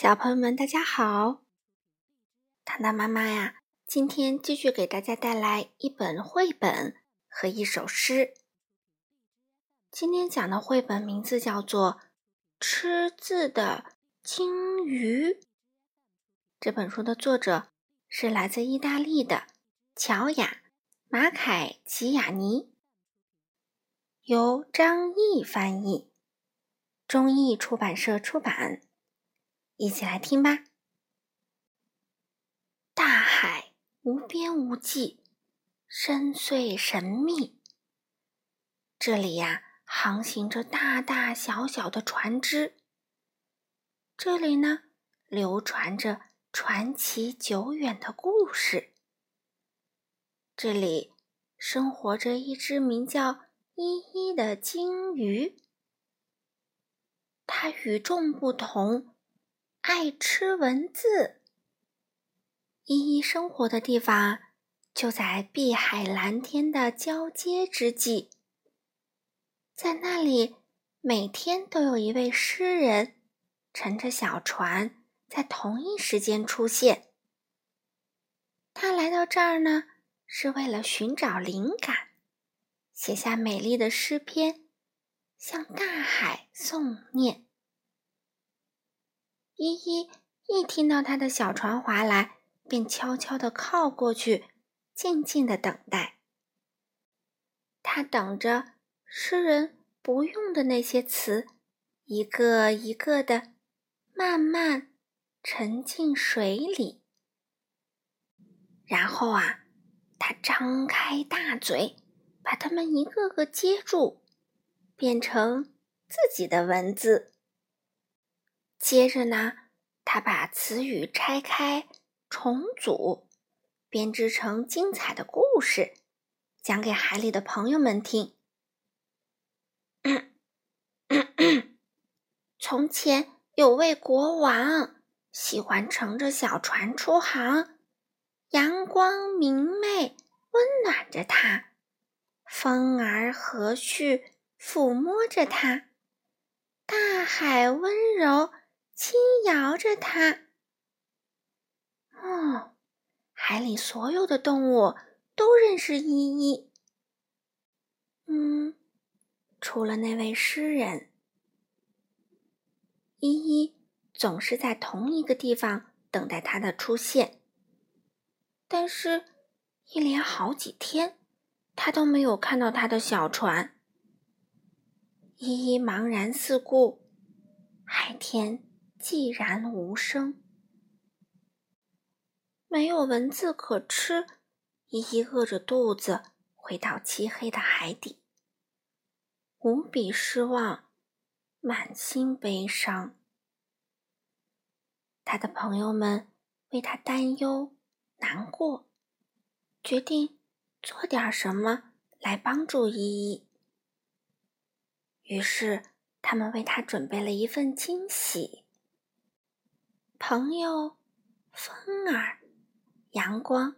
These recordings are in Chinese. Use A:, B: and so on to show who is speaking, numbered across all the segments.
A: 小朋友们，大家好！糖糖妈妈呀，今天继续给大家带来一本绘本和一首诗。今天讲的绘本名字叫做《吃字的鲸鱼》。这本书的作者是来自意大利的乔雅·马凯奇亚尼，由张毅翻译，中译出版社出版。一起来听吧。大海无边无际，深邃神秘。这里呀，航行着大大小小的船只。这里呢，流传着传奇久远的故事。这里生活着一只名叫依依的鲸鱼。它与众不同。爱吃文字。依依生活的地方就在碧海蓝天的交接之际，在那里每天都有一位诗人乘着小船在同一时间出现。他来到这儿呢，是为了寻找灵感，写下美丽的诗篇，向大海诵念。依依一听到他的小船划来，便悄悄地靠过去，静静地等待。他等着诗人不用的那些词，一个一个的慢慢沉进水里。然后啊，他张开大嘴，把它们一个个接住，变成自己的文字。接着呢，他把词语拆开、重组，编织成精彩的故事，讲给海里的朋友们听。从前有位国王，喜欢乘着小船出航，阳光明媚，温暖着他；风儿和煦，抚摸着他；大海温柔。轻摇着它。哦，海里所有的动物都认识依依。嗯，除了那位诗人。依依总是在同一个地方等待他的出现，但是，一连好几天，他都没有看到他的小船。依依茫然四顾，海天。寂然无声，没有蚊子可吃，依依饿着肚子回到漆黑的海底，无比失望，满心悲伤。他的朋友们为他担忧难过，决定做点什么来帮助依依。于是，他们为他准备了一份惊喜。朋友，风儿，阳光，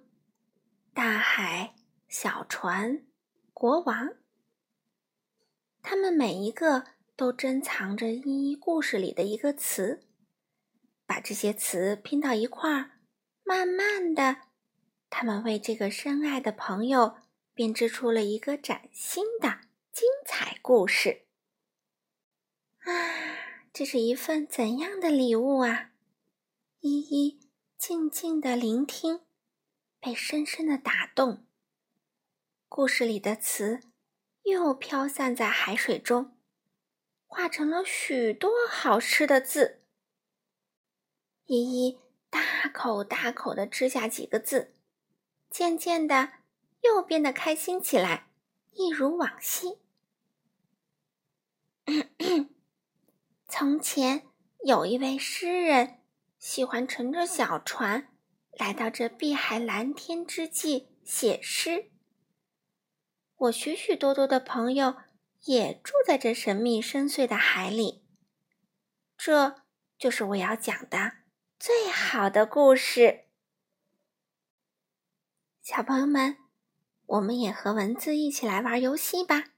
A: 大海，小船，国王，他们每一个都珍藏着依依故事里的一个词，把这些词拼到一块儿，慢慢的，他们为这个深爱的朋友编织出了一个崭新的精彩故事。啊，这是一份怎样的礼物啊！依依静静的聆听，被深深的打动。故事里的词又飘散在海水中，化成了许多好吃的字。依依大口大口的吃下几个字，渐渐的又变得开心起来，一如往昔。从前有一位诗人。喜欢乘着小船来到这碧海蓝天之际写诗。我许许多多的朋友也住在这神秘深邃的海里。这就是我要讲的最好的故事。小朋友们，我们也和文字一起来玩游戏吧。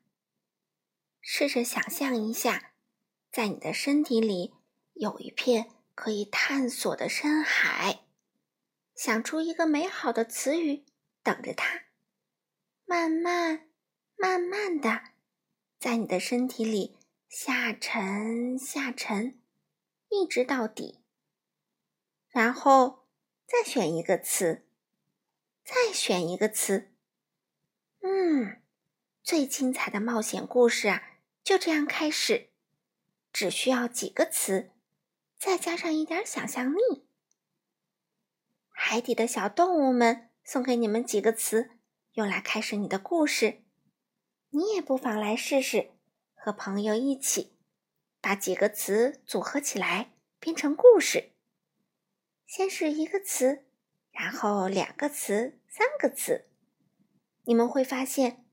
A: 试着想象一下，在你的身体里有一片。可以探索的深海。想出一个美好的词语，等着它，慢慢、慢慢的，在你的身体里下沉、下沉，一直到底。然后再选一个词，再选一个词。嗯，最精彩的冒险故事啊，就这样开始。只需要几个词，再加上一点想象力。海底的小动物们送给你们几个词，用来开始你的故事。你也不妨来试试，和朋友一起把几个词组合起来，编成故事。先是一个词，然后两个词，三个词。你们会发现，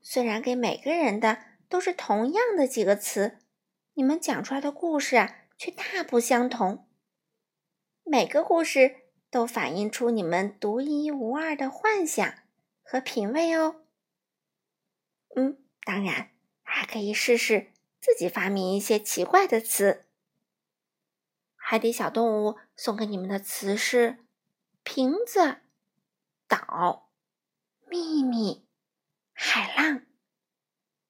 A: 虽然给每个人的都是同样的几个词，你们讲出来的故事啊，却大不相同。每个故事都反映出你们独一无二的幻想和品味哦。嗯，当然还可以试试自己发明一些奇怪的词。海底小动物送给你们的词是：瓶子、岛。秘密，海浪，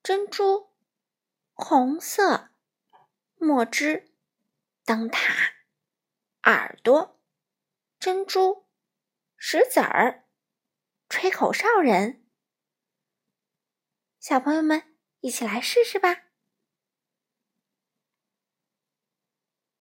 A: 珍珠，红色，墨汁，灯塔，耳朵，珍珠，石子儿，吹口哨人。小朋友们，一起来试试吧。